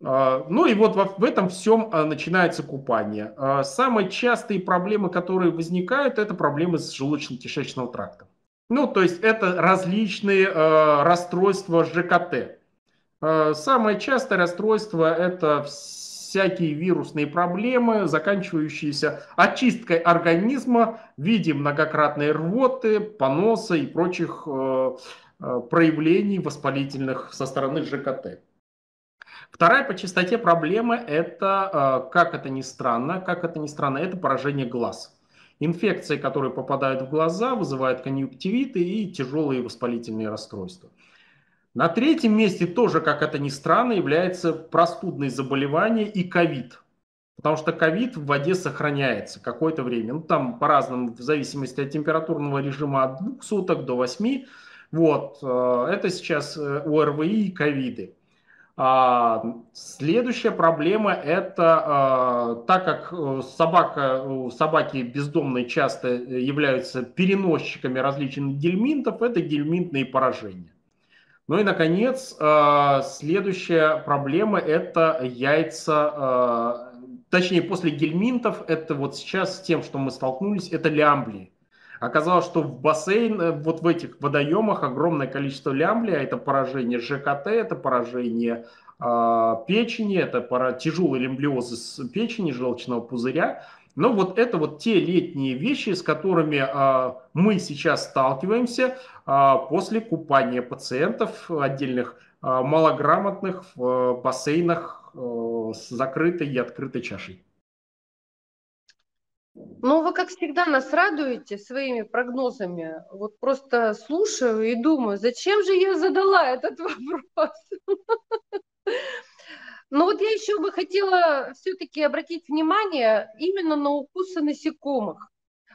А, ну и вот в этом всем начинается купание. Самые частые проблемы, которые возникают, это проблемы с желудочно-кишечного тракта. Ну, то есть это различные э, расстройства ЖКТ. Э, самое частое расстройство это всякие вирусные проблемы, заканчивающиеся очисткой организма в виде многократной рвоты, поноса и прочих э, э, проявлений воспалительных со стороны ЖКТ. Вторая по частоте проблема это, как это ни странно, как это ни странно, это поражение глаз. Инфекции, которые попадают в глаза, вызывают конъюнктивиты и тяжелые воспалительные расстройства. На третьем месте тоже, как это ни странно, является простудные заболевания и ковид. Потому что ковид в воде сохраняется какое-то время. Ну, там по-разному, в зависимости от температурного режима от двух суток до восьми. Вот, э, это сейчас э, ОРВИ и ковиды. А, следующая проблема это, а, так как э, собака, собаки бездомные часто являются переносчиками различных гельминтов, это гельминтные поражения. Ну и, наконец, а, следующая проблема это яйца, точнее, после гельминтов, это вот сейчас с тем, что мы столкнулись, это лямблии. Оказалось, что в бассейн, э, вот в этих водоемах огромное количество лямблия, это поражение ЖКТ, это поражение печени, это пара, тяжелый лимблиоз печени, желчного пузыря. Но вот это вот те летние вещи, с которыми э, мы сейчас сталкиваемся э, после купания пациентов отдельных э, малограмотных в э, бассейнах э, с закрытой и открытой чашей. Ну, вы, как всегда, нас радуете своими прогнозами. Вот просто слушаю и думаю, зачем же я задала этот вопрос? Но вот я еще бы хотела все-таки обратить внимание именно на укусы насекомых,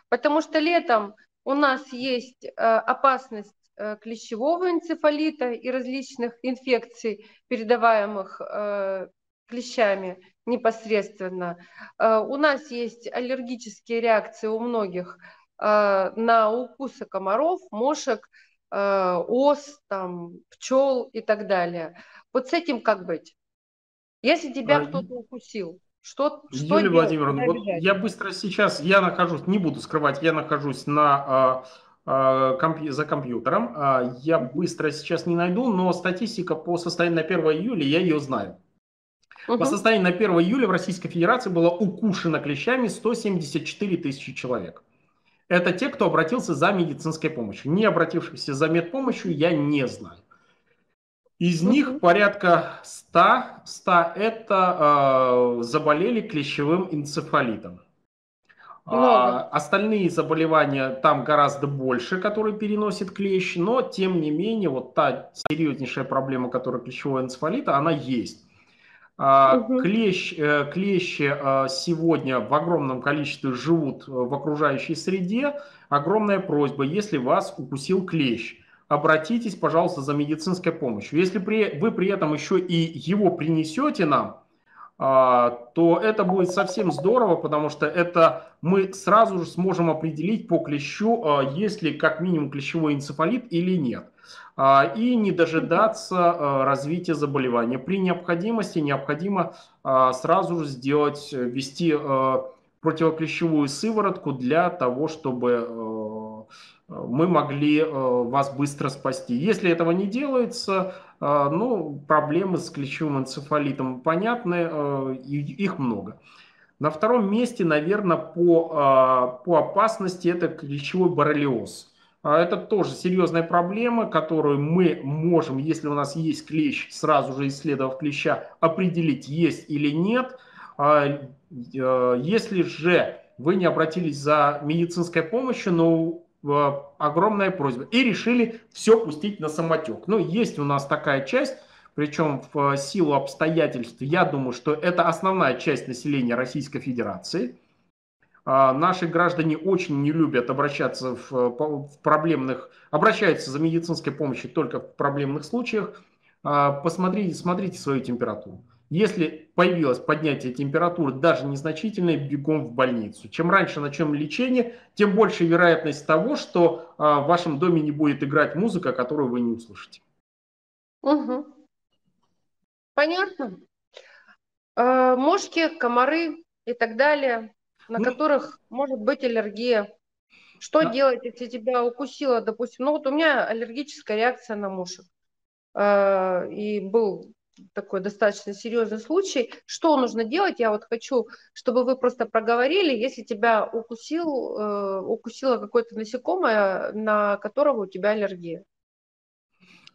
потому что летом у нас есть э, опасность э, клещевого энцефалита и различных инфекций, передаваемых э, клещами непосредственно. У нас есть аллергические реакции у многих на укусы комаров, мошек, ос, там, пчел и так Вот с этим как быть? Если тебя а, кто-то укусил, что, что Юлия Владимировна, вот я быстро сейчас, я нахожусь, не буду скрывать, я нахожусь на компью, за компьютером. Я быстро сейчас не найду, но статистика по состоянию на 1 июля, я ее знаю. Угу. По состоянию на 1 июля в Российской Федерации было укушено клещами 174 тысячи человек. Это те, кто обратился за медицинской помощью. Не обратившихся за медпомощью я не знаю. Из них порядка 100, 100 это э, заболели клещевым энцефалитом. А, остальные заболевания там гораздо больше, которые переносит клещ, но тем не менее вот та серьезнейшая проблема, которая клещевого энцефалита, она есть. А, угу. Клещ, э, клещи э, сегодня в огромном количестве живут в окружающей среде. Огромная просьба, если вас укусил клещ, обратитесь, пожалуйста, за медицинской помощью. Если при, вы при этом еще и его принесете нам, а, то это будет совсем здорово, потому что это мы сразу же сможем определить по клещу, а, есть ли как минимум клещевой энцефалит или нет. А, и не дожидаться развития заболевания. При необходимости необходимо сразу же сделать, ввести противоклещевую сыворотку для того, чтобы мы могли вас быстро спасти. Если этого не делается, а, ну, проблемы с клещевым энцефалитом понятны, а, их много. На втором месте, наверное, по, а, по опасности это клещевой боррелиоз. Это тоже серьезная проблема, которую мы можем, если у нас есть клещ, сразу же исследовав клеща, определить, есть или нет. Если же вы не обратились за медицинской помощью, но огромная просьба. И решили все пустить на самотек. Ну, есть у нас такая часть, причем в силу обстоятельств, я думаю, что это основная часть населения Российской Федерации. А, наши граждане очень не любят обращаться в, в проблемных, обращаются за медицинской помощью только в проблемных случаях. А, посмотрите, смотрите свою температуру. Если появилось поднятие температуры, даже незначительное, бегом в больницу. Чем раньше начнем лечение, тем больше вероятность того, что а, в вашем доме не будет играть музыка, которую вы не услышите. Угу. Понятно. Э, мошки, комары и так далее, на ну, которых может быть аллергия. Что да. делать, если тебя укусило, допустим, ну вот у меня аллергическая реакция на мушек. Э, и был такой достаточно серьезный случай. Что нужно делать? Я вот хочу, чтобы вы просто проговорили, если тебя укусил, э, укусило какое-то насекомое, на которого у тебя аллергия.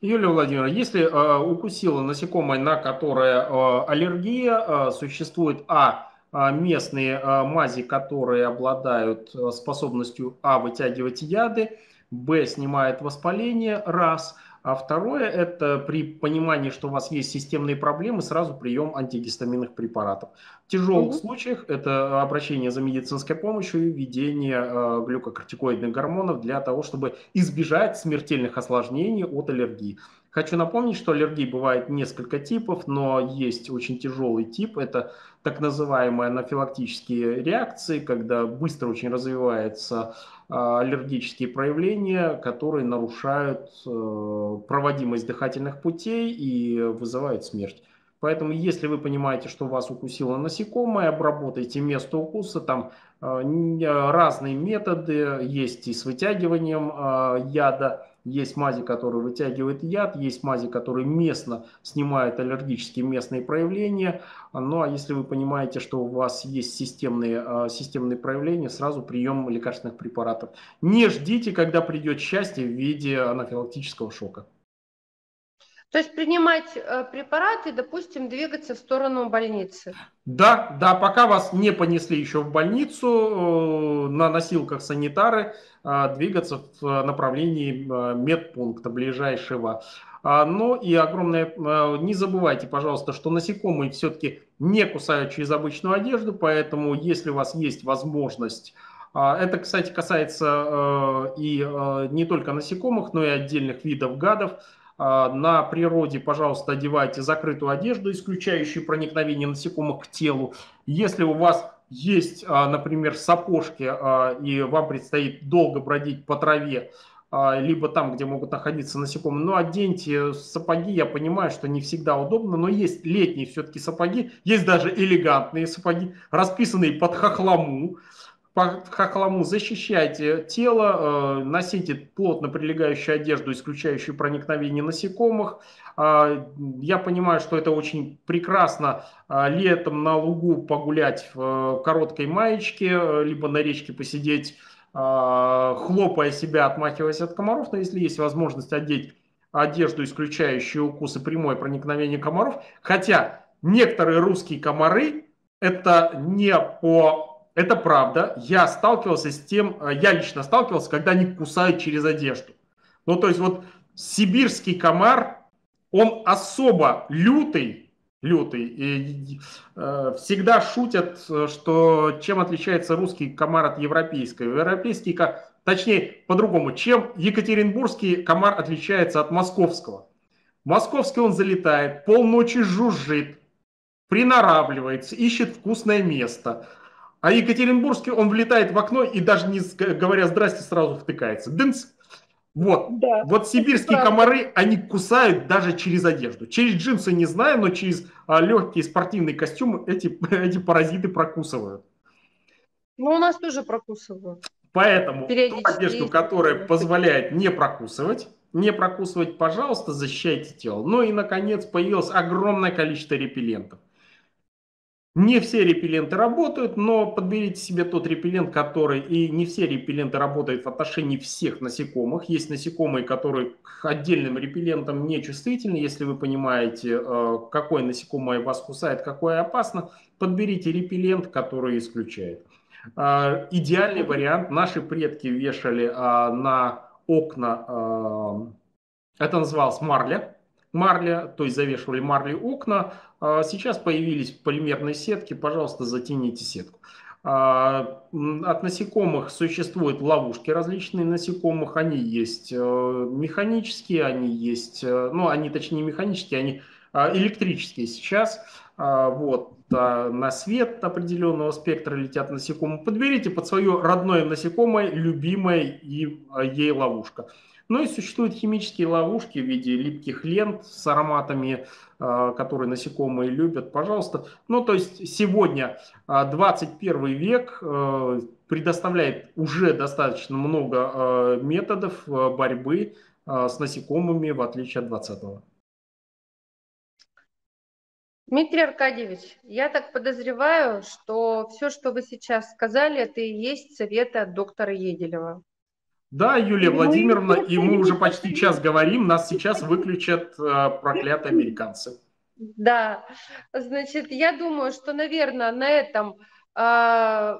Юлия Владимировна, если э, укусило насекомое, на которое э, аллергия, э, существует а местные э, мази, которые обладают э, способностью а вытягивать яды, б снимает воспаление, раз – а второе – это при понимании, что у вас есть системные проблемы, сразу прием антигистаминных препаратов. В тяжелых угу. случаях это обращение за медицинской помощью и введение э, глюкокортикоидных гормонов для того, чтобы избежать смертельных осложнений от аллергии. Хочу напомнить, что аллергии бывает несколько типов, но есть очень тяжелый тип. Это так называемые анафилактические реакции, когда быстро очень развиваются а, аллергические проявления, которые нарушают э, проводимость дыхательных путей и вызывают смерть. Поэтому, если вы понимаете, что вас укусило насекомое, обработайте место укуса. Там э, разные методы есть и с вытягиванием э, яда есть мази, которые вытягивают яд, есть мази, которые местно снимают аллергические местные проявления. Ну а если вы понимаете, что у вас есть системные, а, системные проявления, сразу прием лекарственных препаратов. Не ждите, когда придет счастье в виде анафилактического шока. То есть принимать э, препараты, допустим, двигаться в сторону больницы. Да, да, пока вас не понесли еще в больницу, э, на носилках санитары, э, двигаться в направлении медпункта ближайшего. А, ну и огромное, не забывайте, пожалуйста, что насекомые все-таки не кусают через обычную одежду, поэтому если у вас есть возможность а, это, кстати, касается и не только насекомых, но и отдельных видов гадов. А, на природе, пожалуйста, одевайте закрытую одежду, исключающую проникновение насекомых к телу. Если у вас есть, а, например, сапожки, а, и вам предстоит долго бродить по траве, либо там, где могут находиться насекомые, ну, оденьте сапоги, я понимаю, что не всегда удобно, но есть летние все-таки сапоги, есть даже элегантные сапоги, расписанные под хохлому, по хохлому защищайте тело, э, носите плотно прилегающую одежду, исключающую проникновение насекомых. А, я понимаю, что это очень прекрасно а, летом на лугу погулять в э, короткой маечке, э, либо на речке посидеть хлопая себя, отмахиваясь от комаров, но если есть возможность одеть одежду, исключающую укусы прямое проникновение комаров, хотя некоторые русские комары это не по это правда. Я сталкивался с тем, э, я лично сталкивался, когда они кусают через одежду. Ну, то есть вот сибирский комар, он особо лютый, лютый. И, э, всегда шутят, что чем отличается русский комар от европейского. Европейский, точнее, по-другому, чем екатеринбургский комар отличается от московского. Московский он залетает, полночи жужжит, приноравливается, ищет вкусное место – а Екатеринбургский, он влетает в окно и даже не говоря здрасте, сразу втыкается. Дынц. Вот. Да, вот сибирские комары, они кусают даже через одежду. Через джинсы не знаю, но через а, легкие спортивные костюмы эти, эти паразиты прокусывают. Ну, у нас тоже прокусывают. Поэтому ту одежду, которая позволяет не прокусывать, не прокусывать, пожалуйста, защищайте тело. Ну и, наконец, появилось огромное количество репеллентов. Не все репелленты работают, но подберите себе тот репеллент, который... И не все репелленты работают в отношении всех насекомых. Есть насекомые, которые к отдельным репеллентам не чувствительны. Если вы понимаете, э, какое насекомое вас кусает, какое опасно, подберите репеллент, который исключает. Э, идеальный вариант. Наши предки вешали э, на окна... Это называлось марля марля, то есть завешивали марли окна. А сейчас появились полимерные сетки, пожалуйста, затяните сетку. А, от насекомых существуют ловушки различные насекомых, они есть э, механические, они есть, э, ну они точнее механические, они а, электрические сейчас. Вот, на свет определенного спектра летят насекомые. Подберите под свое родное насекомое, любимое и ей ловушка. Ну и существуют химические ловушки в виде липких лент с ароматами, а, которые насекомые любят. Пожалуйста. Ну то есть сегодня 21 а, век а, предоставляет уже достаточно много методов борьбы с насекомыми, в отличие от 20-го. Дмитрий Аркадьевич, я так подозреваю, что все, что вы сейчас сказали, это и есть советы от доктора Еделева. Да, Юлия Владимировна, и мы уже почти час говорим, нас сейчас выключат э, проклятые американцы. Да, значит, я думаю, что, наверное, на этом э,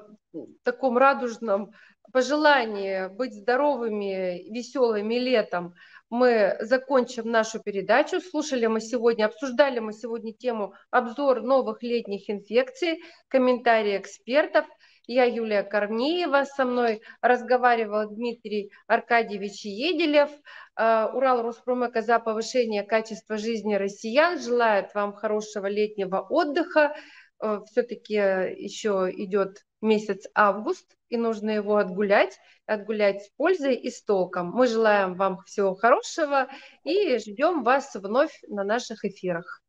таком радужном пожелании быть здоровыми, веселыми летом мы закончим нашу передачу. Слушали мы сегодня, обсуждали мы сегодня тему обзор новых летних инфекций, комментарии экспертов – я Юлия Корнеева, со мной разговаривал Дмитрий Аркадьевич Еделев. Э, Урал Роспромека за повышение качества жизни россиян желает вам хорошего летнего отдыха. Э, Все-таки еще идет месяц август, и нужно его отгулять, отгулять с пользой и с толком. Мы желаем вам всего хорошего и ждем вас вновь на наших эфирах.